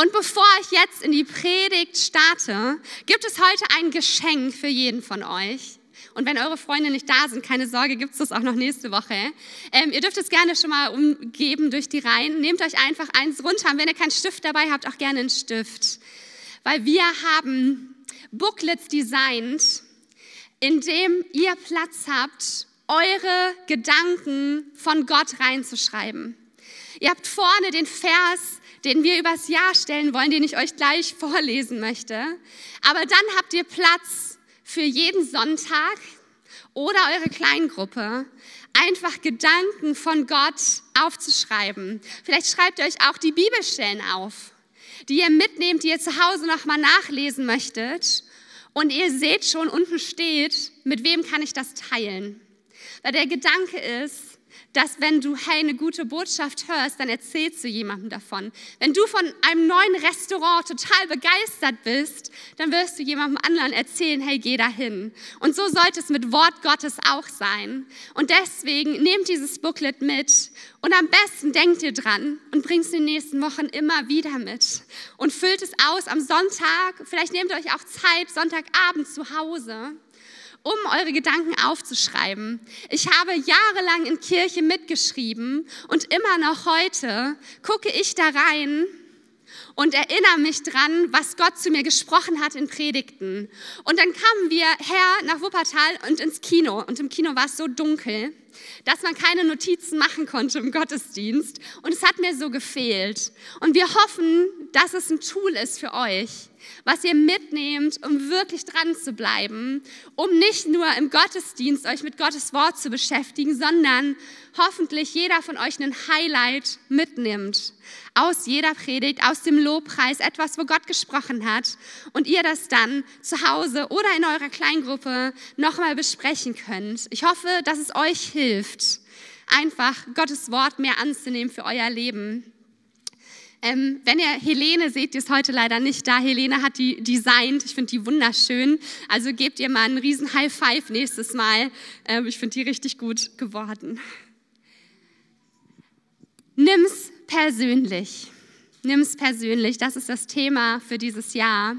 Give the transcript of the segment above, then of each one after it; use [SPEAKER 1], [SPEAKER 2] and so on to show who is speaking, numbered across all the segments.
[SPEAKER 1] Und bevor ich jetzt in die Predigt starte, gibt es heute ein Geschenk für jeden von euch. Und wenn eure Freunde nicht da sind, keine Sorge, gibt es das auch noch nächste Woche. Ähm, ihr dürft es gerne schon mal umgeben durch die Reihen. Nehmt euch einfach eins runter. Und wenn ihr keinen Stift dabei habt, auch gerne einen Stift. Weil wir haben Booklets designt, in dem ihr Platz habt, eure Gedanken von Gott reinzuschreiben. Ihr habt vorne den Vers, den wir übers Jahr stellen wollen, den ich euch gleich vorlesen möchte. Aber dann habt ihr Platz für jeden Sonntag oder eure Kleingruppe einfach Gedanken von Gott aufzuschreiben. Vielleicht schreibt ihr euch auch die Bibelstellen auf, die ihr mitnehmt, die ihr zu Hause nochmal nachlesen möchtet. Und ihr seht schon, unten steht, mit wem kann ich das teilen? Weil der Gedanke ist, dass wenn du, hey, eine gute Botschaft hörst, dann erzählst du jemandem davon. Wenn du von einem neuen Restaurant total begeistert bist, dann wirst du jemandem anderen erzählen, hey, geh dahin. Und so sollte es mit Wort Gottes auch sein. Und deswegen nehmt dieses Booklet mit und am besten denkt ihr dran und bringt es in den nächsten Wochen immer wieder mit und füllt es aus am Sonntag. Vielleicht nehmt ihr euch auch Zeit, Sonntagabend zu Hause um eure Gedanken aufzuschreiben. Ich habe jahrelang in Kirche mitgeschrieben und immer noch heute gucke ich da rein und erinnere mich dran, was Gott zu mir gesprochen hat in Predigten. Und dann kamen wir her nach Wuppertal und ins Kino. Und im Kino war es so dunkel, dass man keine Notizen machen konnte im Gottesdienst. Und es hat mir so gefehlt. Und wir hoffen, dass es ein Tool ist für euch, was ihr mitnehmt, um wirklich dran zu bleiben, um nicht nur im Gottesdienst euch mit Gottes Wort zu beschäftigen, sondern hoffentlich jeder von euch einen Highlight mitnimmt aus jeder Predigt, aus dem Lobpreis, etwas, wo Gott gesprochen hat und ihr das dann zu Hause oder in eurer Kleingruppe nochmal besprechen könnt. Ich hoffe, dass es euch hilft, einfach Gottes Wort mehr anzunehmen für euer Leben. Ähm, wenn ihr Helene seht, die ist heute leider nicht da. Helene hat die designt. Ich finde die wunderschön. Also gebt ihr mal einen riesen High Five nächstes Mal. Ähm, ich finde die richtig gut geworden. Nimm's persönlich. Nimm's persönlich. Das ist das Thema für dieses Jahr.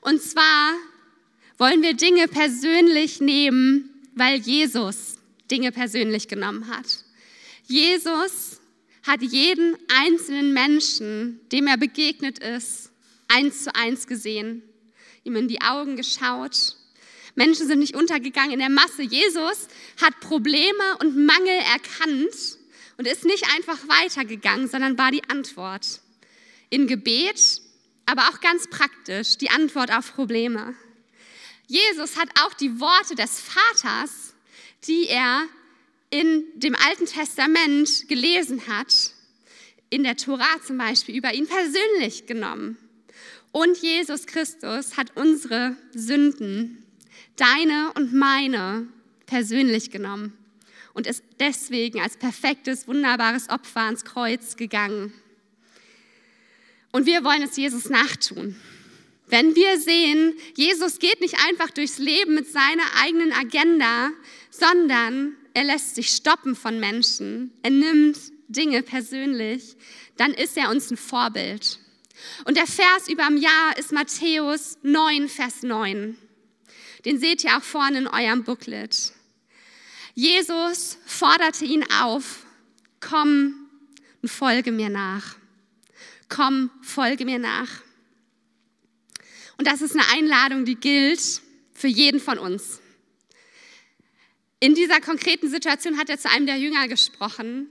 [SPEAKER 1] Und zwar wollen wir Dinge persönlich nehmen, weil Jesus Dinge persönlich genommen hat. Jesus hat jeden einzelnen Menschen, dem er begegnet ist, eins zu eins gesehen, ihm in die Augen geschaut. Menschen sind nicht untergegangen in der Masse. Jesus hat Probleme und Mangel erkannt und ist nicht einfach weitergegangen, sondern war die Antwort. In Gebet, aber auch ganz praktisch die Antwort auf Probleme. Jesus hat auch die Worte des Vaters, die er in dem Alten Testament gelesen hat, in der Tora zum Beispiel, über ihn persönlich genommen. Und Jesus Christus hat unsere Sünden, deine und meine, persönlich genommen und ist deswegen als perfektes, wunderbares Opfer ans Kreuz gegangen. Und wir wollen es Jesus nachtun. Wenn wir sehen, Jesus geht nicht einfach durchs Leben mit seiner eigenen Agenda, sondern er lässt sich stoppen von Menschen. Er nimmt Dinge persönlich. Dann ist er uns ein Vorbild. Und der Vers über dem Jahr ist Matthäus 9, Vers 9. Den seht ihr auch vorne in eurem Booklet. Jesus forderte ihn auf, komm und folge mir nach. Komm, folge mir nach. Und das ist eine Einladung, die gilt für jeden von uns. In dieser konkreten Situation hat er zu einem der Jünger gesprochen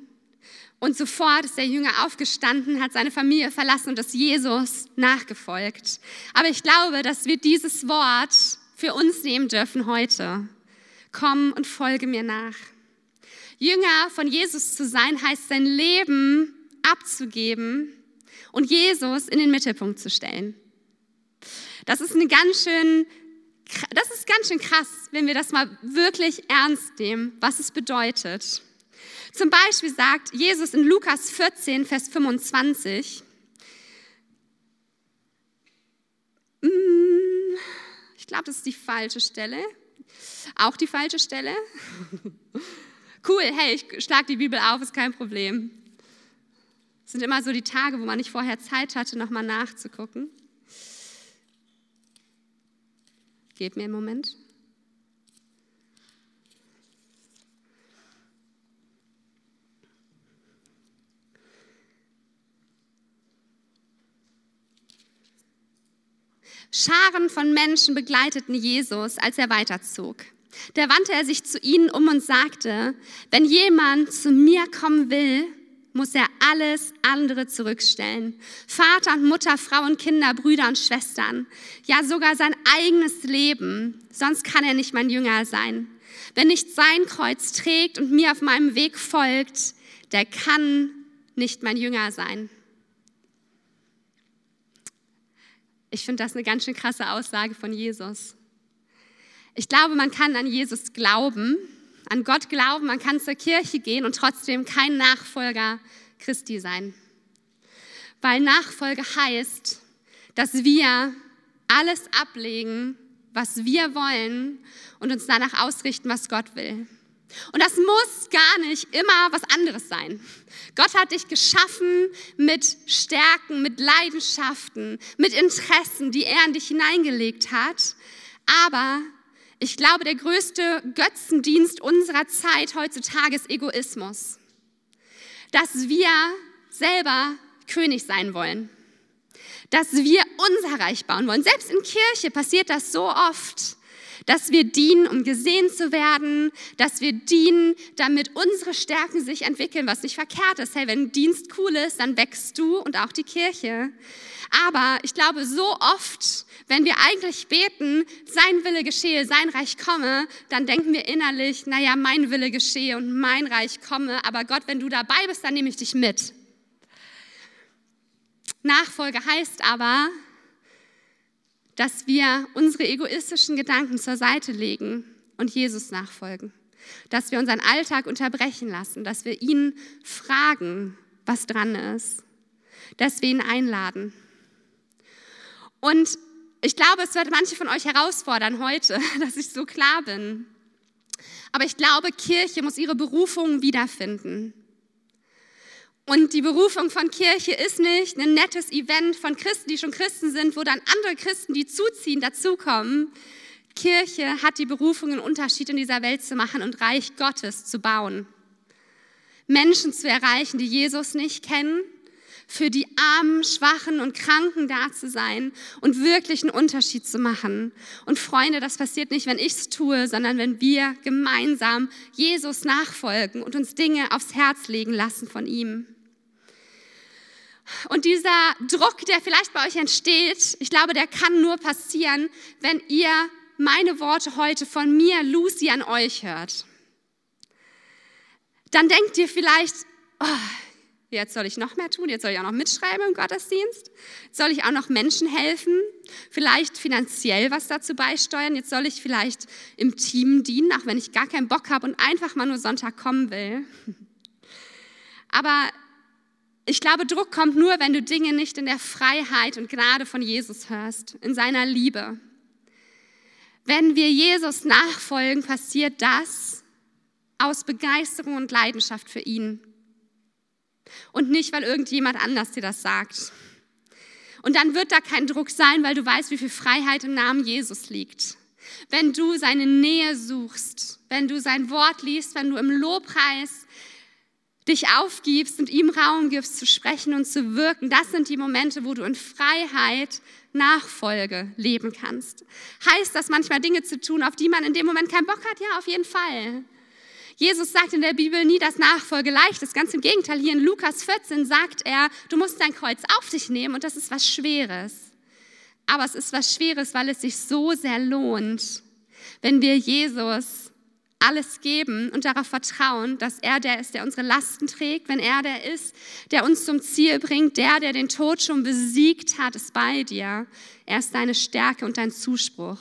[SPEAKER 1] und sofort ist der Jünger aufgestanden, hat seine Familie verlassen und ist Jesus nachgefolgt. Aber ich glaube, dass wir dieses Wort für uns nehmen dürfen heute. Komm und folge mir nach. Jünger von Jesus zu sein, heißt sein Leben abzugeben und Jesus in den Mittelpunkt zu stellen. Das ist eine ganz schön das ist ganz schön krass, wenn wir das mal wirklich ernst nehmen, was es bedeutet. Zum Beispiel sagt Jesus in Lukas 14, Vers 25, mm, ich glaube, das ist die falsche Stelle. Auch die falsche Stelle? Cool, hey, ich schlage die Bibel auf, ist kein Problem. Das sind immer so die Tage, wo man nicht vorher Zeit hatte, nochmal nachzugucken. Gebt mir einen Moment. Scharen von Menschen begleiteten Jesus, als er weiterzog. Da wandte er sich zu ihnen um und sagte, wenn jemand zu mir kommen will, muss er alles andere zurückstellen. Vater und Mutter, Frau und Kinder, Brüder und Schwestern, ja sogar sein eigenes Leben, sonst kann er nicht mein Jünger sein. Wer nicht sein Kreuz trägt und mir auf meinem Weg folgt, der kann nicht mein Jünger sein. Ich finde das eine ganz schön krasse Aussage von Jesus. Ich glaube, man kann an Jesus glauben, an Gott glauben, man kann zur Kirche gehen und trotzdem kein Nachfolger Christi sein. Weil Nachfolge heißt, dass wir alles ablegen, was wir wollen und uns danach ausrichten, was Gott will. Und das muss gar nicht immer was anderes sein. Gott hat dich geschaffen mit Stärken, mit Leidenschaften, mit Interessen, die er in dich hineingelegt hat. Aber ich glaube, der größte Götzendienst unserer Zeit heutzutage ist Egoismus. Dass wir selber König sein wollen. Dass wir unser Reich bauen wollen. Selbst in Kirche passiert das so oft dass wir dienen, um gesehen zu werden, dass wir dienen, damit unsere Stärken sich entwickeln, was nicht verkehrt ist. Hey, wenn Dienst cool ist, dann wächst du und auch die Kirche. Aber ich glaube, so oft, wenn wir eigentlich beten, sein Wille geschehe, sein Reich komme, dann denken wir innerlich, naja, mein Wille geschehe und mein Reich komme. Aber Gott, wenn du dabei bist, dann nehme ich dich mit. Nachfolge heißt aber, dass wir unsere egoistischen Gedanken zur Seite legen und Jesus nachfolgen. Dass wir unseren Alltag unterbrechen lassen, dass wir ihn fragen, was dran ist, dass wir ihn einladen. Und ich glaube, es wird manche von euch herausfordern heute, dass ich so klar bin. Aber ich glaube, Kirche muss ihre Berufung wiederfinden. Und die Berufung von Kirche ist nicht ein nettes Event von Christen, die schon Christen sind, wo dann andere Christen, die zuziehen, dazukommen. Kirche hat die Berufung, einen Unterschied in dieser Welt zu machen und Reich Gottes zu bauen. Menschen zu erreichen, die Jesus nicht kennen, für die Armen, Schwachen und Kranken da zu sein und wirklich einen Unterschied zu machen. Und Freunde, das passiert nicht, wenn ich es tue, sondern wenn wir gemeinsam Jesus nachfolgen und uns Dinge aufs Herz legen lassen von ihm. Und dieser Druck, der vielleicht bei euch entsteht, ich glaube, der kann nur passieren, wenn ihr meine Worte heute von mir, Lucy, an euch hört. Dann denkt ihr vielleicht, oh, jetzt soll ich noch mehr tun, jetzt soll ich auch noch mitschreiben im Gottesdienst, jetzt soll ich auch noch Menschen helfen, vielleicht finanziell was dazu beisteuern, jetzt soll ich vielleicht im Team dienen, auch wenn ich gar keinen Bock habe und einfach mal nur Sonntag kommen will. Aber ich glaube, Druck kommt nur, wenn du Dinge nicht in der Freiheit und Gnade von Jesus hörst, in seiner Liebe. Wenn wir Jesus nachfolgen, passiert das aus Begeisterung und Leidenschaft für ihn. Und nicht, weil irgendjemand anders dir das sagt. Und dann wird da kein Druck sein, weil du weißt, wie viel Freiheit im Namen Jesus liegt. Wenn du seine Nähe suchst, wenn du sein Wort liest, wenn du im Lobpreis dich aufgibst und ihm Raum gibst zu sprechen und zu wirken, das sind die Momente, wo du in Freiheit Nachfolge leben kannst. Heißt das manchmal Dinge zu tun, auf die man in dem Moment keinen Bock hat? Ja, auf jeden Fall. Jesus sagt in der Bibel nie, dass Nachfolge leicht ist. Ganz im Gegenteil, hier in Lukas 14 sagt er, du musst dein Kreuz auf dich nehmen und das ist was Schweres. Aber es ist was Schweres, weil es sich so sehr lohnt, wenn wir Jesus alles geben und darauf vertrauen, dass er der ist, der unsere Lasten trägt, wenn er der ist, der uns zum Ziel bringt, der, der den Tod schon besiegt hat, ist bei dir. Er ist deine Stärke und dein Zuspruch.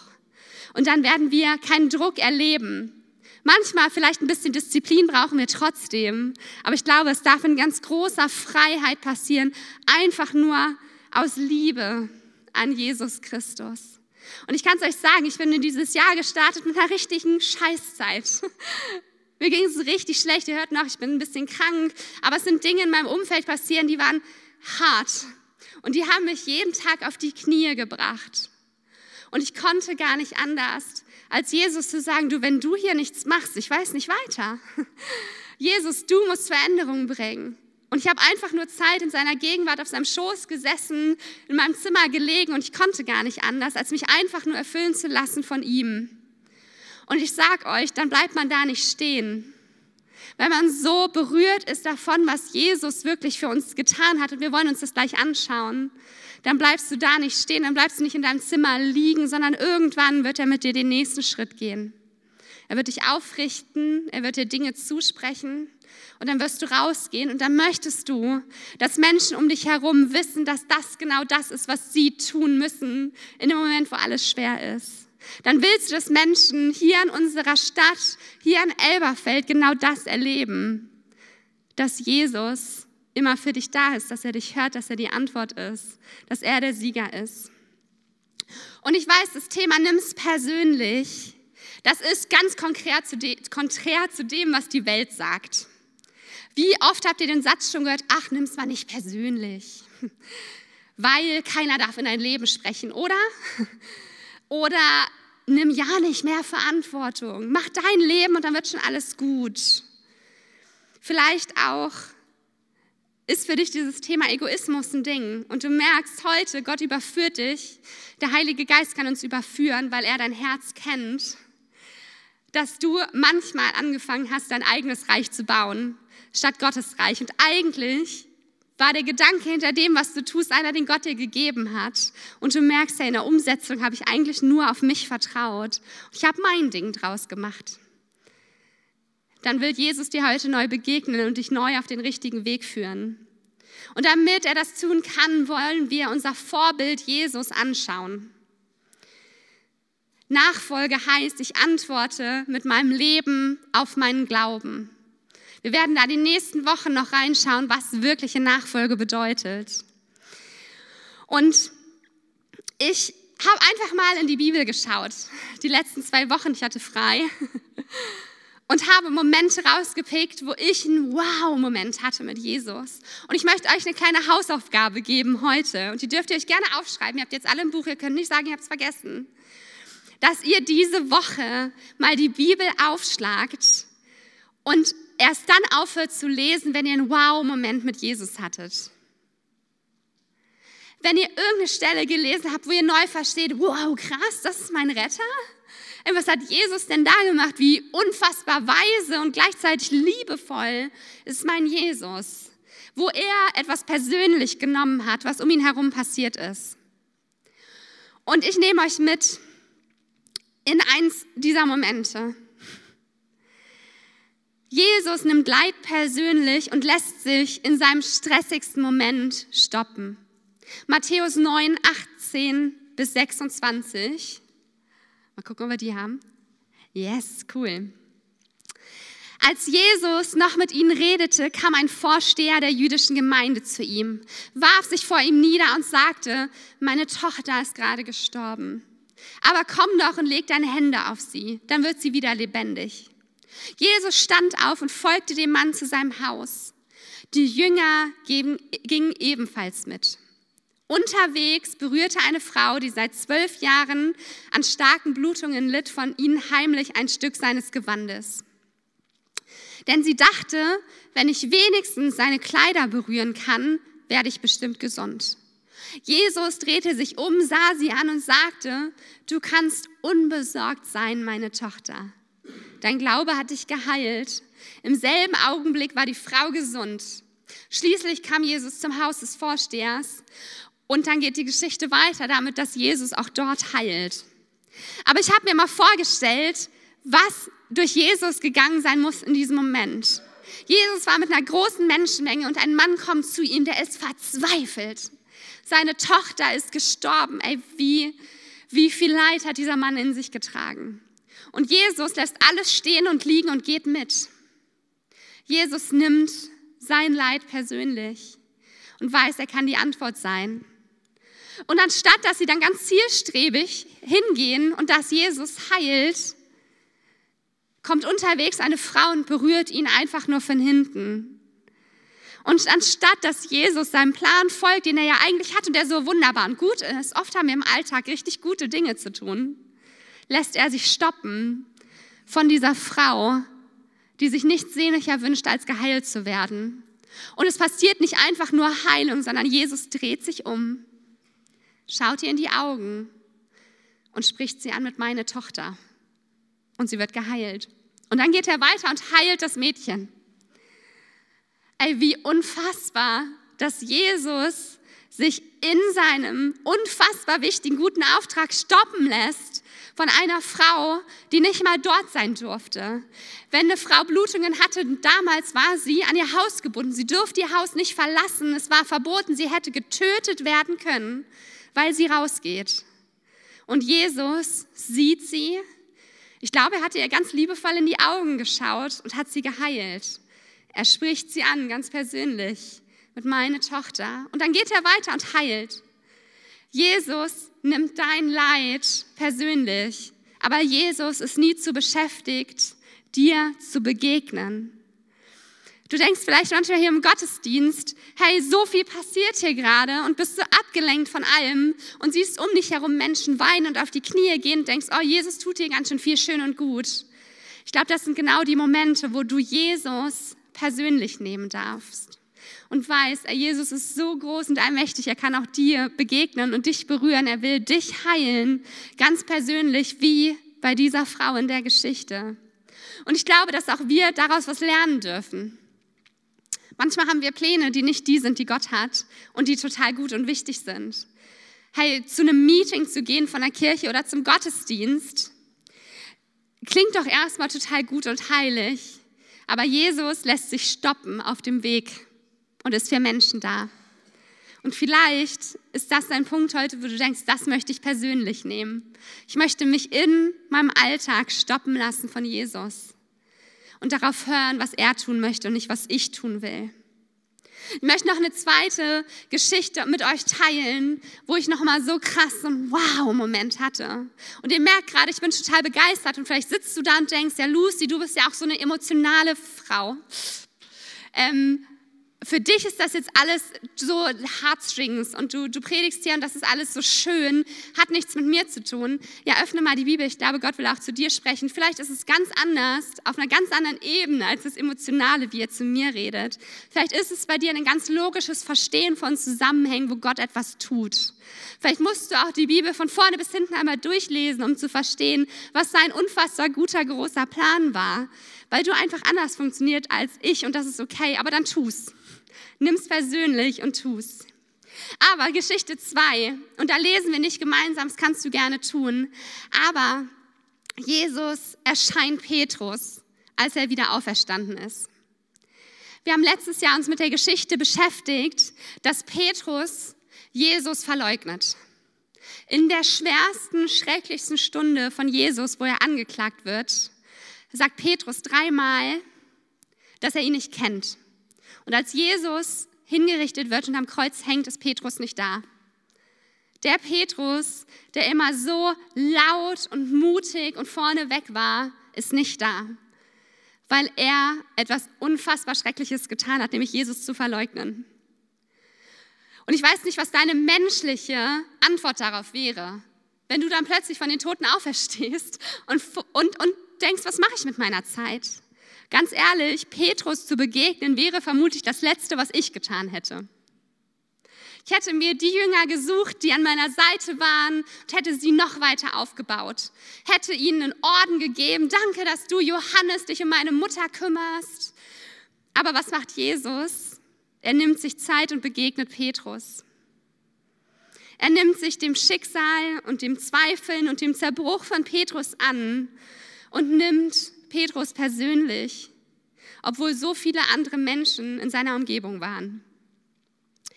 [SPEAKER 1] Und dann werden wir keinen Druck erleben. Manchmal vielleicht ein bisschen Disziplin brauchen wir trotzdem, aber ich glaube, es darf in ganz großer Freiheit passieren, einfach nur aus Liebe an Jesus Christus. Und ich kann es euch sagen, ich bin in dieses Jahr gestartet mit einer richtigen Scheißzeit. Mir ging es richtig schlecht. Ihr hört noch, ich bin ein bisschen krank. Aber es sind Dinge in meinem Umfeld passieren, die waren hart. Und die haben mich jeden Tag auf die Knie gebracht. Und ich konnte gar nicht anders, als Jesus zu sagen, du, wenn du hier nichts machst, ich weiß nicht weiter. Jesus, du musst Veränderungen bringen. Und ich habe einfach nur Zeit in seiner Gegenwart auf seinem Schoß gesessen, in meinem Zimmer gelegen und ich konnte gar nicht anders, als mich einfach nur erfüllen zu lassen von ihm. Und ich sag euch, dann bleibt man da nicht stehen. Wenn man so berührt ist davon, was Jesus wirklich für uns getan hat, und wir wollen uns das gleich anschauen, dann bleibst du da nicht stehen, dann bleibst du nicht in deinem Zimmer liegen, sondern irgendwann wird er mit dir den nächsten Schritt gehen. Er wird dich aufrichten, er wird dir Dinge zusprechen und dann wirst du rausgehen und dann möchtest du, dass Menschen um dich herum wissen, dass das genau das ist, was sie tun müssen in dem Moment, wo alles schwer ist. Dann willst du, dass Menschen hier in unserer Stadt, hier in Elberfeld genau das erleben, dass Jesus immer für dich da ist, dass er dich hört, dass er die Antwort ist, dass er der Sieger ist. Und ich weiß, das Thema nimm's persönlich. Das ist ganz konträr zu, de konträr zu dem, was die Welt sagt. Wie oft habt ihr den Satz schon gehört, ach, nimm's mal nicht persönlich, weil keiner darf in dein Leben sprechen, oder? Oder nimm ja nicht mehr Verantwortung, mach dein Leben und dann wird schon alles gut. Vielleicht auch ist für dich dieses Thema Egoismus ein Ding und du merkst heute, Gott überführt dich, der Heilige Geist kann uns überführen, weil er dein Herz kennt, dass du manchmal angefangen hast, dein eigenes Reich zu bauen statt Gottes Reich. Und eigentlich war der Gedanke hinter dem, was du tust, einer, den Gott dir gegeben hat. Und du merkst ja, in der Umsetzung habe ich eigentlich nur auf mich vertraut. Ich habe mein Ding draus gemacht. Dann will Jesus dir heute neu begegnen und dich neu auf den richtigen Weg führen. Und damit er das tun kann, wollen wir unser Vorbild Jesus anschauen. Nachfolge heißt, ich antworte mit meinem Leben auf meinen Glauben. Wir werden da die nächsten Wochen noch reinschauen, was wirkliche Nachfolge bedeutet. Und ich habe einfach mal in die Bibel geschaut, die letzten zwei Wochen, ich hatte frei, und habe Momente rausgepickt, wo ich einen Wow-Moment hatte mit Jesus. Und ich möchte euch eine kleine Hausaufgabe geben heute. Und die dürft ihr euch gerne aufschreiben. Ihr habt jetzt alle ein Buch, ihr könnt nicht sagen, ihr habt es vergessen. Dass ihr diese Woche mal die Bibel aufschlagt und erst dann aufhört zu lesen, wenn ihr einen Wow-Moment mit Jesus hattet. Wenn ihr irgendeine Stelle gelesen habt, wo ihr neu versteht, wow, krass, das ist mein Retter. Was hat Jesus denn da gemacht? Wie unfassbar weise und gleichzeitig liebevoll ist mein Jesus. Wo er etwas persönlich genommen hat, was um ihn herum passiert ist. Und ich nehme euch mit in eins dieser Momente. Jesus nimmt Leid persönlich und lässt sich in seinem stressigsten Moment stoppen. Matthäus 9, 18 bis 26. Mal gucken, ob wir die haben. Yes, cool. Als Jesus noch mit ihnen redete, kam ein Vorsteher der jüdischen Gemeinde zu ihm, warf sich vor ihm nieder und sagte, meine Tochter ist gerade gestorben. Aber komm doch und leg deine Hände auf sie, dann wird sie wieder lebendig. Jesus stand auf und folgte dem Mann zu seinem Haus. Die Jünger gingen ebenfalls mit. Unterwegs berührte eine Frau, die seit zwölf Jahren an starken Blutungen litt, von ihnen heimlich ein Stück seines Gewandes. Denn sie dachte, wenn ich wenigstens seine Kleider berühren kann, werde ich bestimmt gesund. Jesus drehte sich um, sah sie an und sagte, du kannst unbesorgt sein, meine Tochter. Dein Glaube hat dich geheilt. Im selben Augenblick war die Frau gesund. Schließlich kam Jesus zum Haus des Vorstehers und dann geht die Geschichte weiter damit, dass Jesus auch dort heilt. Aber ich habe mir mal vorgestellt, was durch Jesus gegangen sein muss in diesem Moment. Jesus war mit einer großen Menschenmenge und ein Mann kommt zu ihm, der ist verzweifelt. Seine Tochter ist gestorben. Ey, wie, wie viel Leid hat dieser Mann in sich getragen? Und Jesus lässt alles stehen und liegen und geht mit. Jesus nimmt sein Leid persönlich und weiß, er kann die Antwort sein. Und anstatt, dass sie dann ganz zielstrebig hingehen und dass Jesus heilt, kommt unterwegs eine Frau und berührt ihn einfach nur von hinten. Und anstatt dass Jesus seinem Plan folgt, den er ja eigentlich hat und der so wunderbar und gut ist, oft haben wir im Alltag richtig gute Dinge zu tun, lässt er sich stoppen von dieser Frau, die sich nichts sehnlicher wünscht, als geheilt zu werden. Und es passiert nicht einfach nur Heilung, sondern Jesus dreht sich um, schaut ihr in die Augen und spricht sie an mit meine Tochter. Und sie wird geheilt. Und dann geht er weiter und heilt das Mädchen. Ey, wie unfassbar, dass Jesus sich in seinem unfassbar wichtigen, guten Auftrag stoppen lässt von einer Frau, die nicht mal dort sein durfte. Wenn eine Frau Blutungen hatte, damals war sie an ihr Haus gebunden. Sie durfte ihr Haus nicht verlassen. Es war verboten. Sie hätte getötet werden können, weil sie rausgeht. Und Jesus sieht sie. Ich glaube, er hatte ihr ganz liebevoll in die Augen geschaut und hat sie geheilt. Er spricht sie an, ganz persönlich, mit meiner Tochter. Und dann geht er weiter und heilt. Jesus nimmt dein Leid persönlich, aber Jesus ist nie zu beschäftigt, dir zu begegnen. Du denkst vielleicht manchmal hier im Gottesdienst, hey, so viel passiert hier gerade und bist so abgelenkt von allem und siehst um dich herum Menschen weinen und auf die Knie gehen und denkst, oh, Jesus tut dir ganz schön viel schön und gut. Ich glaube, das sind genau die Momente, wo du Jesus persönlich nehmen darfst und weißt, Jesus ist so groß und allmächtig, er kann auch dir begegnen und dich berühren, er will dich heilen, ganz persönlich wie bei dieser Frau in der Geschichte. Und ich glaube, dass auch wir daraus was lernen dürfen. Manchmal haben wir Pläne, die nicht die sind, die Gott hat und die total gut und wichtig sind. Hey, zu einem Meeting zu gehen von der Kirche oder zum Gottesdienst klingt doch erstmal total gut und heilig. Aber Jesus lässt sich stoppen auf dem Weg und ist für Menschen da. Und vielleicht ist das ein Punkt heute, wo du denkst, das möchte ich persönlich nehmen. Ich möchte mich in meinem Alltag stoppen lassen von Jesus und darauf hören, was er tun möchte und nicht, was ich tun will. Ich möchte noch eine zweite Geschichte mit euch teilen, wo ich noch mal so krass einen Wow-Moment hatte. Und ihr merkt gerade, ich bin total begeistert und vielleicht sitzt du da und denkst, ja Lucy, du bist ja auch so eine emotionale Frau. Ähm, für dich ist das jetzt alles so Heartstrings und du, du predigst hier und das ist alles so schön, hat nichts mit mir zu tun. Ja, öffne mal die Bibel. Ich glaube, Gott will auch zu dir sprechen. Vielleicht ist es ganz anders, auf einer ganz anderen Ebene als das Emotionale, wie er zu mir redet. Vielleicht ist es bei dir ein ganz logisches Verstehen von Zusammenhängen, wo Gott etwas tut. Vielleicht musst du auch die Bibel von vorne bis hinten einmal durchlesen, um zu verstehen, was sein unfassbar guter, großer Plan war. Weil du einfach anders funktioniert als ich und das ist okay, aber dann tu's. Nimm's persönlich und tu's. Aber Geschichte 2, und da lesen wir nicht gemeinsam, das kannst du gerne tun, aber Jesus erscheint Petrus, als er wieder auferstanden ist. Wir haben letztes Jahr uns mit der Geschichte beschäftigt, dass Petrus Jesus verleugnet. In der schwersten, schrecklichsten Stunde von Jesus, wo er angeklagt wird, sagt Petrus dreimal, dass er ihn nicht kennt. Und als Jesus hingerichtet wird und am Kreuz hängt, ist Petrus nicht da. Der Petrus, der immer so laut und mutig und vorneweg war, ist nicht da, weil er etwas unfassbar Schreckliches getan hat, nämlich Jesus zu verleugnen. Und ich weiß nicht, was deine menschliche Antwort darauf wäre, wenn du dann plötzlich von den Toten auferstehst und, und, und denkst, was mache ich mit meiner Zeit? Ganz ehrlich, Petrus zu begegnen wäre vermutlich das Letzte, was ich getan hätte. Ich hätte mir die Jünger gesucht, die an meiner Seite waren und hätte sie noch weiter aufgebaut. Hätte ihnen einen Orden gegeben. Danke, dass du, Johannes, dich um meine Mutter kümmerst. Aber was macht Jesus? Er nimmt sich Zeit und begegnet Petrus. Er nimmt sich dem Schicksal und dem Zweifeln und dem Zerbruch von Petrus an und nimmt Petrus persönlich, obwohl so viele andere Menschen in seiner Umgebung waren.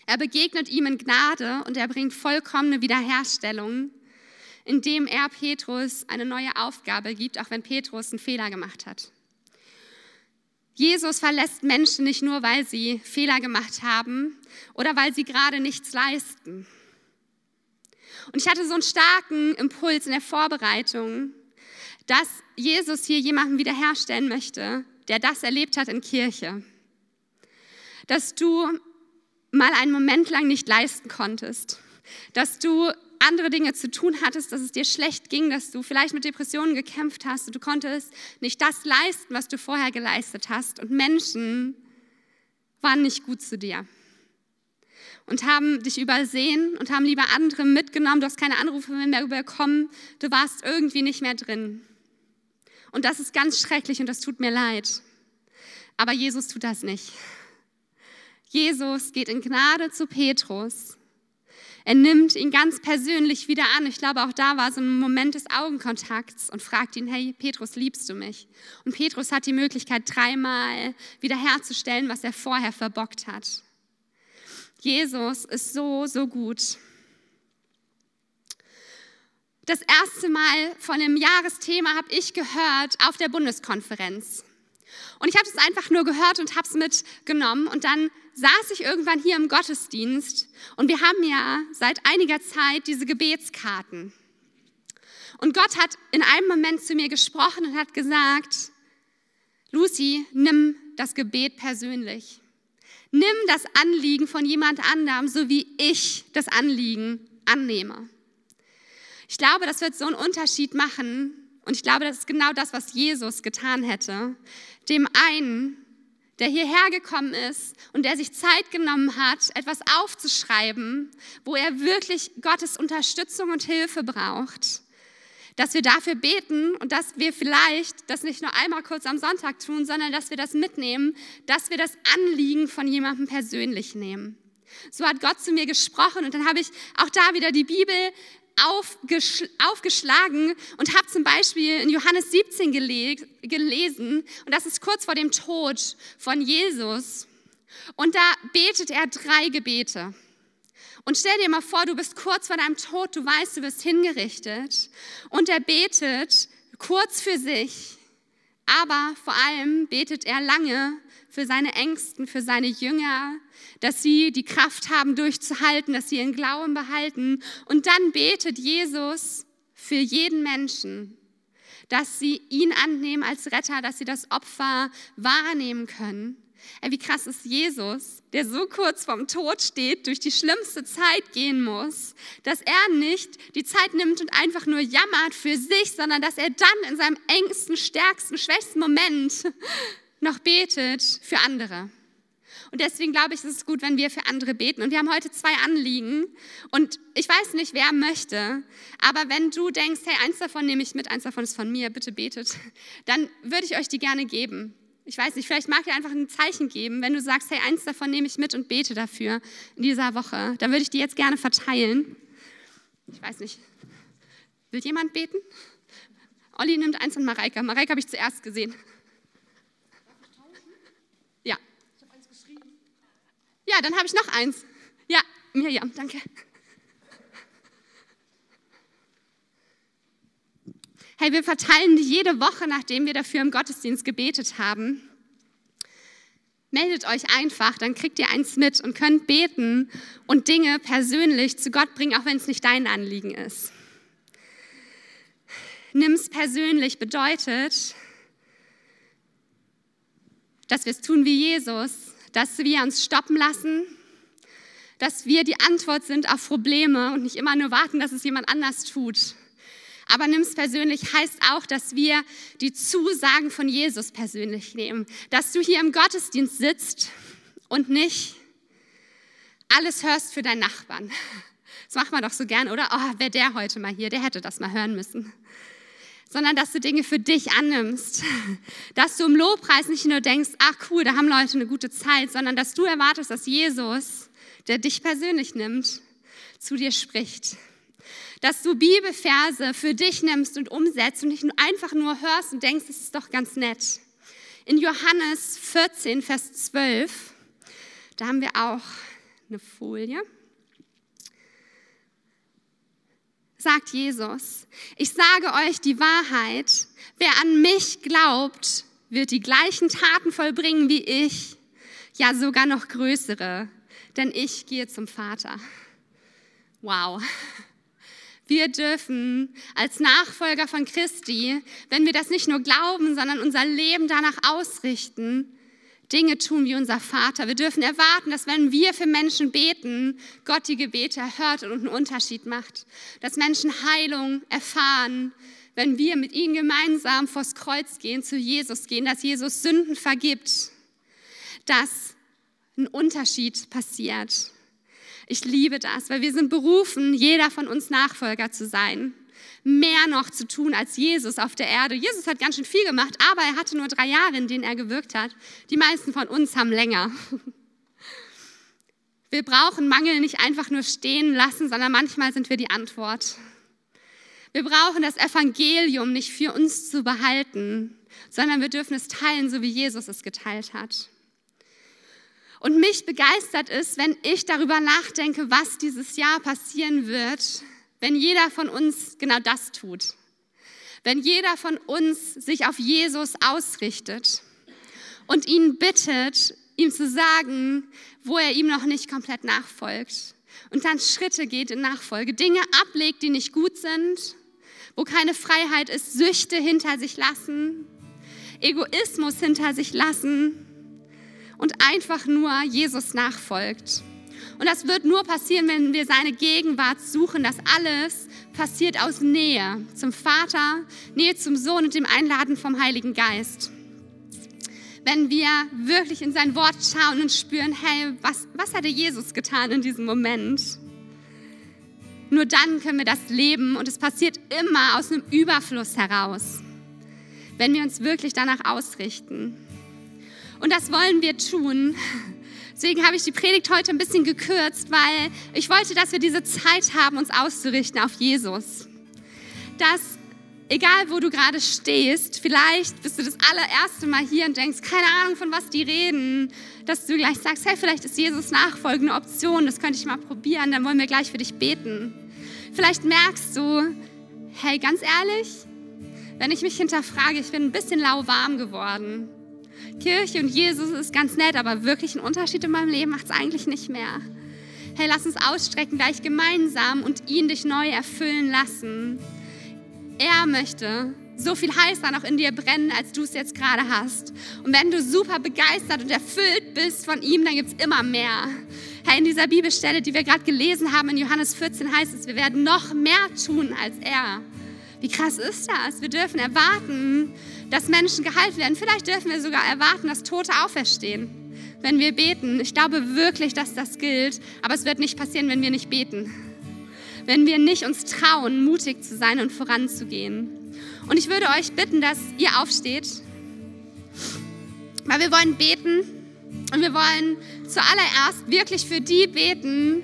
[SPEAKER 1] Er begegnet ihm in Gnade und er bringt vollkommene Wiederherstellung, indem er Petrus eine neue Aufgabe gibt, auch wenn Petrus einen Fehler gemacht hat. Jesus verlässt Menschen nicht nur, weil sie Fehler gemacht haben oder weil sie gerade nichts leisten. Und ich hatte so einen starken Impuls in der Vorbereitung, dass Jesus hier jemanden wiederherstellen möchte, der das erlebt hat in Kirche. Dass du mal einen Moment lang nicht leisten konntest, dass du andere Dinge zu tun hattest, dass es dir schlecht ging, dass du vielleicht mit Depressionen gekämpft hast und du konntest nicht das leisten, was du vorher geleistet hast und Menschen waren nicht gut zu dir und haben dich übersehen und haben lieber andere mitgenommen. Du hast keine Anrufe mehr bekommen. Du warst irgendwie nicht mehr drin. Und das ist ganz schrecklich und das tut mir leid. Aber Jesus tut das nicht. Jesus geht in Gnade zu Petrus. Er nimmt ihn ganz persönlich wieder an. Ich glaube, auch da war so ein Moment des Augenkontakts und fragt ihn, hey Petrus, liebst du mich? Und Petrus hat die Möglichkeit, dreimal wiederherzustellen, was er vorher verbockt hat. Jesus ist so, so gut. Das erste Mal von dem Jahresthema habe ich gehört auf der Bundeskonferenz. Und ich habe es einfach nur gehört und habe es mitgenommen. Und dann saß ich irgendwann hier im Gottesdienst und wir haben ja seit einiger Zeit diese Gebetskarten. Und Gott hat in einem Moment zu mir gesprochen und hat gesagt, Lucy, nimm das Gebet persönlich. Nimm das Anliegen von jemand anderem, so wie ich das Anliegen annehme. Ich glaube, das wird so einen Unterschied machen. Und ich glaube, das ist genau das, was Jesus getan hätte. Dem einen, der hierher gekommen ist und der sich Zeit genommen hat, etwas aufzuschreiben, wo er wirklich Gottes Unterstützung und Hilfe braucht dass wir dafür beten und dass wir vielleicht das nicht nur einmal kurz am Sonntag tun, sondern dass wir das mitnehmen, dass wir das Anliegen von jemandem persönlich nehmen. So hat Gott zu mir gesprochen und dann habe ich auch da wieder die Bibel aufgeschlagen und habe zum Beispiel in Johannes 17 gelesen und das ist kurz vor dem Tod von Jesus und da betet er drei Gebete. Und stell dir mal vor, du bist kurz vor deinem Tod, du weißt, du wirst hingerichtet. Und er betet kurz für sich, aber vor allem betet er lange für seine Ängsten, für seine Jünger, dass sie die Kraft haben, durchzuhalten, dass sie ihren Glauben behalten. Und dann betet Jesus für jeden Menschen, dass sie ihn annehmen als Retter, dass sie das Opfer wahrnehmen können. Ey, wie krass ist Jesus, der so kurz vorm Tod steht, durch die schlimmste Zeit gehen muss, dass er nicht die Zeit nimmt und einfach nur jammert für sich, sondern dass er dann in seinem engsten, stärksten, schwächsten Moment noch betet für andere. Und deswegen glaube ich, ist es gut, wenn wir für andere beten. Und wir haben heute zwei Anliegen. Und ich weiß nicht, wer möchte, aber wenn du denkst, hey, eins davon nehme ich mit, eins davon ist von mir, bitte betet, dann würde ich euch die gerne geben. Ich weiß nicht, vielleicht mag ihr einfach ein Zeichen geben, wenn du sagst, hey, eins davon nehme ich mit und bete dafür in dieser Woche. Dann würde ich die jetzt gerne verteilen. Ich weiß nicht. Will jemand beten? Olli nimmt eins von Mareika. Mareika habe ich zuerst gesehen. Ja. Ich habe eins geschrieben. Ja, dann habe ich noch eins. Ja, Miriam, danke. Hey, wir verteilen die jede Woche, nachdem wir dafür im Gottesdienst gebetet haben. Meldet euch einfach, dann kriegt ihr eins mit und könnt beten und Dinge persönlich zu Gott bringen, auch wenn es nicht dein Anliegen ist. Nimm es persönlich bedeutet, dass wir es tun wie Jesus, dass wir uns stoppen lassen, dass wir die Antwort sind auf Probleme und nicht immer nur warten, dass es jemand anders tut. Aber nimm es persönlich heißt auch, dass wir die Zusagen von Jesus persönlich nehmen. Dass du hier im Gottesdienst sitzt und nicht alles hörst für deinen Nachbarn. Das macht man doch so gern, oder? Oh, wäre der heute mal hier, der hätte das mal hören müssen. Sondern dass du Dinge für dich annimmst. Dass du im Lobpreis nicht nur denkst, ach cool, da haben Leute eine gute Zeit, sondern dass du erwartest, dass Jesus, der dich persönlich nimmt, zu dir spricht dass du Bibelverse für dich nimmst und umsetzt und nicht einfach nur hörst und denkst, das ist doch ganz nett. In Johannes 14, Vers 12, da haben wir auch eine Folie. Sagt Jesus, ich sage euch die Wahrheit, wer an mich glaubt, wird die gleichen Taten vollbringen wie ich, ja sogar noch größere, denn ich gehe zum Vater. Wow. Wir dürfen als Nachfolger von Christi, wenn wir das nicht nur glauben, sondern unser Leben danach ausrichten, Dinge tun wie unser Vater. Wir dürfen erwarten, dass wenn wir für Menschen beten, Gott die Gebete erhört und einen Unterschied macht. Dass Menschen Heilung erfahren, wenn wir mit ihnen gemeinsam vors Kreuz gehen, zu Jesus gehen, dass Jesus Sünden vergibt. Dass ein Unterschied passiert. Ich liebe das, weil wir sind berufen, jeder von uns Nachfolger zu sein. Mehr noch zu tun als Jesus auf der Erde. Jesus hat ganz schön viel gemacht, aber er hatte nur drei Jahre, in denen er gewirkt hat. Die meisten von uns haben länger. Wir brauchen Mangel nicht einfach nur stehen lassen, sondern manchmal sind wir die Antwort. Wir brauchen das Evangelium nicht für uns zu behalten, sondern wir dürfen es teilen, so wie Jesus es geteilt hat. Und mich begeistert es, wenn ich darüber nachdenke, was dieses Jahr passieren wird, wenn jeder von uns genau das tut. Wenn jeder von uns sich auf Jesus ausrichtet und ihn bittet, ihm zu sagen, wo er ihm noch nicht komplett nachfolgt. Und dann Schritte geht in Nachfolge, Dinge ablegt, die nicht gut sind, wo keine Freiheit ist, Süchte hinter sich lassen, Egoismus hinter sich lassen und einfach nur Jesus nachfolgt. Und das wird nur passieren, wenn wir seine Gegenwart suchen. Das alles passiert aus Nähe zum Vater, Nähe zum Sohn und dem Einladen vom Heiligen Geist. Wenn wir wirklich in sein Wort schauen und spüren, hey, was, was hatte Jesus getan in diesem Moment? Nur dann können wir das leben und es passiert immer aus einem Überfluss heraus, wenn wir uns wirklich danach ausrichten. Und das wollen wir tun. Deswegen habe ich die Predigt heute ein bisschen gekürzt, weil ich wollte, dass wir diese Zeit haben, uns auszurichten auf Jesus. Dass, egal wo du gerade stehst, vielleicht bist du das allererste Mal hier und denkst, keine Ahnung, von was die reden, dass du gleich sagst, hey, vielleicht ist Jesus nachfolgende Option, das könnte ich mal probieren, dann wollen wir gleich für dich beten. Vielleicht merkst du, hey, ganz ehrlich, wenn ich mich hinterfrage, ich bin ein bisschen lauwarm geworden. Kirche und Jesus ist ganz nett, aber wirklich einen Unterschied in meinem Leben macht es eigentlich nicht mehr. Hey, lass uns ausstrecken, gleich gemeinsam und ihn dich neu erfüllen lassen. Er möchte so viel heißer noch in dir brennen, als du es jetzt gerade hast. Und wenn du super begeistert und erfüllt bist von ihm, dann gibt es immer mehr. Hey, in dieser Bibelstelle, die wir gerade gelesen haben, in Johannes 14 heißt es, wir werden noch mehr tun als er. Wie krass ist das? Wir dürfen erwarten, dass Menschen geheilt werden. Vielleicht dürfen wir sogar erwarten, dass Tote auferstehen, wenn wir beten. Ich glaube wirklich, dass das gilt, aber es wird nicht passieren, wenn wir nicht beten. Wenn wir nicht uns trauen, mutig zu sein und voranzugehen. Und ich würde euch bitten, dass ihr aufsteht, weil wir wollen beten und wir wollen zuallererst wirklich für die beten,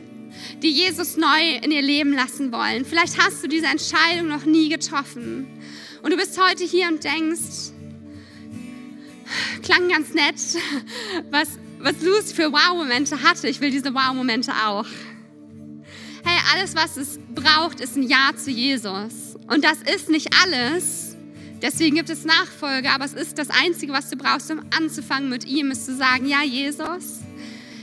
[SPEAKER 1] die Jesus neu in ihr Leben lassen wollen. Vielleicht hast du diese Entscheidung noch nie getroffen. Und du bist heute hier und denkst, klang ganz nett, was, was Lucy für Wow-Momente hatte. Ich will diese Wow-Momente auch. Hey, alles, was es braucht, ist ein Ja zu Jesus. Und das ist nicht alles. Deswegen gibt es Nachfolge, aber es ist das Einzige, was du brauchst, um anzufangen mit ihm, ist zu sagen, ja, Jesus,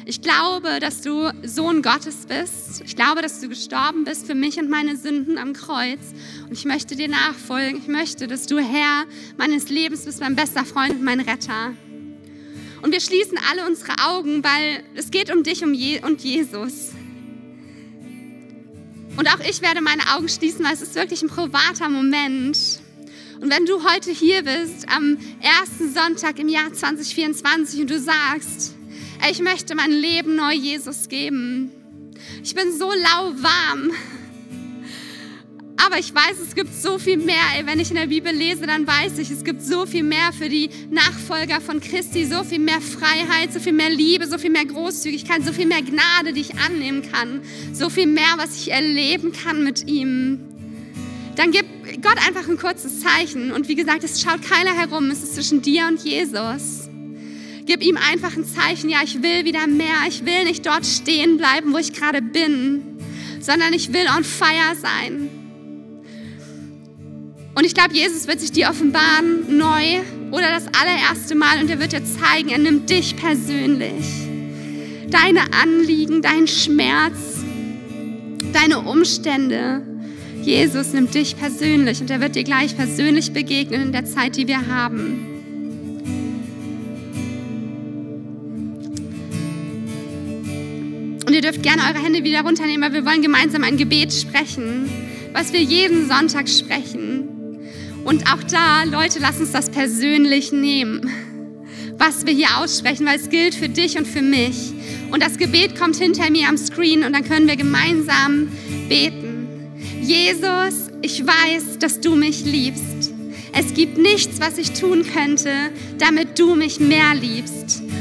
[SPEAKER 1] ich glaube, dass du Sohn Gottes bist. Ich glaube, dass du gestorben bist für mich und meine Sünden am Kreuz. Und ich möchte dir nachfolgen. Ich möchte, dass du Herr meines Lebens bist, mein bester Freund und mein Retter. Und wir schließen alle unsere Augen, weil es geht um dich und Jesus. Und auch ich werde meine Augen schließen, weil es ist wirklich ein privater Moment. Und wenn du heute hier bist, am ersten Sonntag im Jahr 2024 und du sagst, ich möchte mein Leben neu Jesus geben. Ich bin so lauwarm. Aber ich weiß, es gibt so viel mehr. Wenn ich in der Bibel lese, dann weiß ich, es gibt so viel mehr für die Nachfolger von Christi, so viel mehr Freiheit, so viel mehr Liebe, so viel mehr Großzügigkeit, so viel mehr Gnade, die ich annehmen kann, so viel mehr, was ich erleben kann mit ihm. Dann gib Gott einfach ein kurzes Zeichen. Und wie gesagt, es schaut keiner herum, es ist zwischen dir und Jesus. Gib ihm einfach ein Zeichen, ja, ich will wieder mehr. Ich will nicht dort stehen bleiben, wo ich gerade bin, sondern ich will on fire sein. Und ich glaube, Jesus wird sich dir offenbaren, neu oder das allererste Mal, und er wird dir zeigen, er nimmt dich persönlich. Deine Anliegen, deinen Schmerz, deine Umstände, Jesus nimmt dich persönlich und er wird dir gleich persönlich begegnen in der Zeit, die wir haben. Ihr dürft gerne eure Hände wieder runternehmen, weil wir wollen gemeinsam ein Gebet sprechen, was wir jeden Sonntag sprechen. Und auch da, Leute, lass uns das persönlich nehmen, was wir hier aussprechen, weil es gilt für dich und für mich. Und das Gebet kommt hinter mir am Screen und dann können wir gemeinsam beten. Jesus, ich weiß, dass du mich liebst. Es gibt nichts, was ich tun könnte, damit du mich mehr liebst.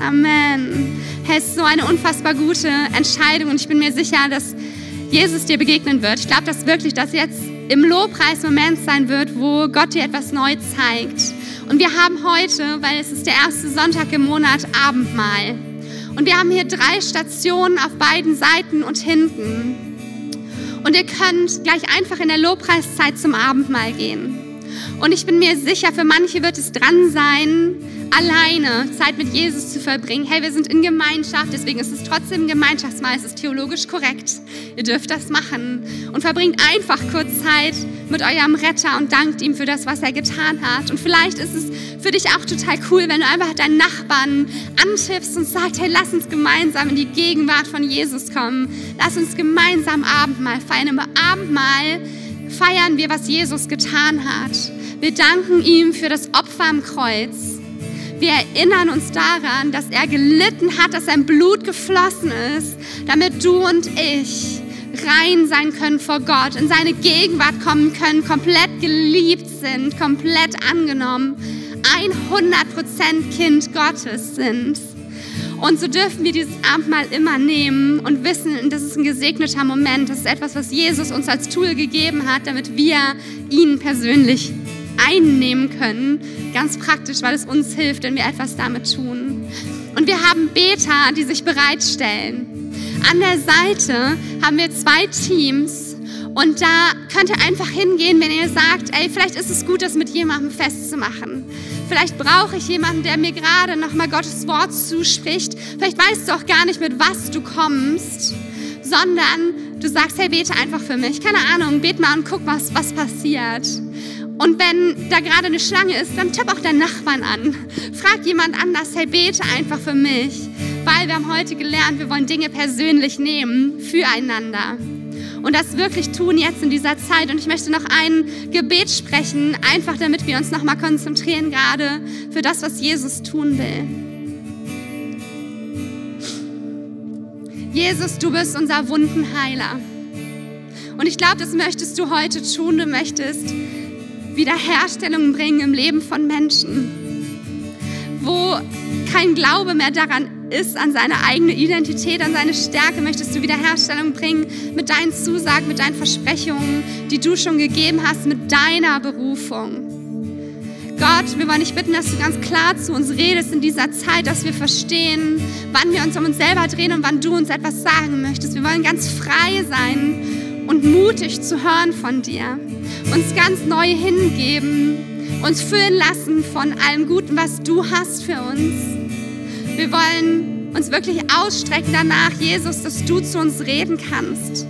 [SPEAKER 1] Amen. Es ist so eine unfassbar gute Entscheidung und ich bin mir sicher, dass Jesus dir begegnen wird. Ich glaube, dass wirklich das jetzt im Lobpreis Moment sein wird, wo Gott dir etwas neu zeigt. Und wir haben heute, weil es ist der erste Sonntag im Monat, Abendmahl. Und wir haben hier drei Stationen auf beiden Seiten und hinten. Und ihr könnt gleich einfach in der Lobpreiszeit zum Abendmahl gehen. Und ich bin mir sicher, für manche wird es dran sein, alleine Zeit mit Jesus zu verbringen. Hey, wir sind in Gemeinschaft, deswegen ist es trotzdem ein Gemeinschaftsmahl, es ist theologisch korrekt. Ihr dürft das machen und verbringt einfach kurz Zeit mit eurem Retter und dankt ihm für das, was er getan hat. Und vielleicht ist es für dich auch total cool, wenn du einfach deinen Nachbarn antippst und sagst, hey, lass uns gemeinsam in die Gegenwart von Jesus kommen. Lass uns gemeinsam Abendmahl feiern. Im Abendmahl feiern wir, was Jesus getan hat. Wir danken ihm für das Opfer am Kreuz. Wir erinnern uns daran, dass er gelitten hat, dass sein Blut geflossen ist, damit du und ich rein sein können vor Gott, in seine Gegenwart kommen können, komplett geliebt sind, komplett angenommen, 100% Kind Gottes sind. Und so dürfen wir dieses Abendmahl immer nehmen und wissen, das ist ein gesegneter Moment. Das ist etwas, was Jesus uns als Tool gegeben hat, damit wir ihn persönlich einnehmen können. Ganz praktisch, weil es uns hilft, wenn wir etwas damit tun. Und wir haben Beter, die sich bereitstellen. An der Seite haben wir zwei Teams und da könnt ihr einfach hingehen, wenn ihr sagt, ey, vielleicht ist es gut, das mit jemandem festzumachen. Vielleicht brauche ich jemanden, der mir gerade nochmal Gottes Wort zuspricht. Vielleicht weißt du auch gar nicht, mit was du kommst, sondern du sagst, hey, bete einfach für mich. Keine Ahnung, bet mal und guck, was, was passiert. Und wenn da gerade eine Schlange ist, dann tipp auch deinen Nachbarn an. Frag jemand anders, hey, bete einfach für mich. Weil wir haben heute gelernt, wir wollen Dinge persönlich nehmen füreinander. Und das wirklich tun jetzt in dieser Zeit. Und ich möchte noch ein Gebet sprechen, einfach damit wir uns nochmal konzentrieren, gerade für das, was Jesus tun will. Jesus, du bist unser Wundenheiler. Und ich glaube, das möchtest du heute tun. Du möchtest Wiederherstellung bringen im Leben von Menschen, wo kein Glaube mehr daran ist, an seine eigene Identität, an seine Stärke, möchtest du Wiederherstellung bringen mit deinen Zusagen, mit deinen Versprechungen, die du schon gegeben hast, mit deiner Berufung. Gott, wir wollen dich bitten, dass du ganz klar zu uns redest in dieser Zeit, dass wir verstehen, wann wir uns um uns selber drehen und wann du uns etwas sagen möchtest. Wir wollen ganz frei sein und mutig zu hören von dir uns ganz neu hingeben, uns füllen lassen von allem Guten, was du hast für uns. Wir wollen uns wirklich ausstrecken danach, Jesus, dass du zu uns reden kannst,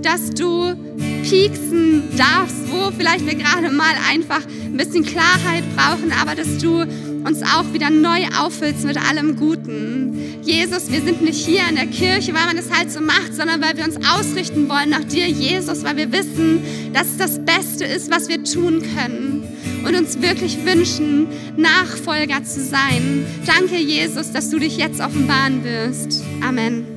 [SPEAKER 1] dass du pieksen darfst, wo vielleicht wir gerade mal einfach ein bisschen Klarheit brauchen, aber dass du uns auch wieder neu auffüllst mit allem Guten. Jesus, wir sind nicht hier in der Kirche, weil man es halt so macht, sondern weil wir uns ausrichten wollen nach dir, Jesus, weil wir wissen, dass es das Beste ist, was wir tun können und uns wirklich wünschen, Nachfolger zu sein. Danke, Jesus, dass du dich jetzt offenbaren wirst. Amen.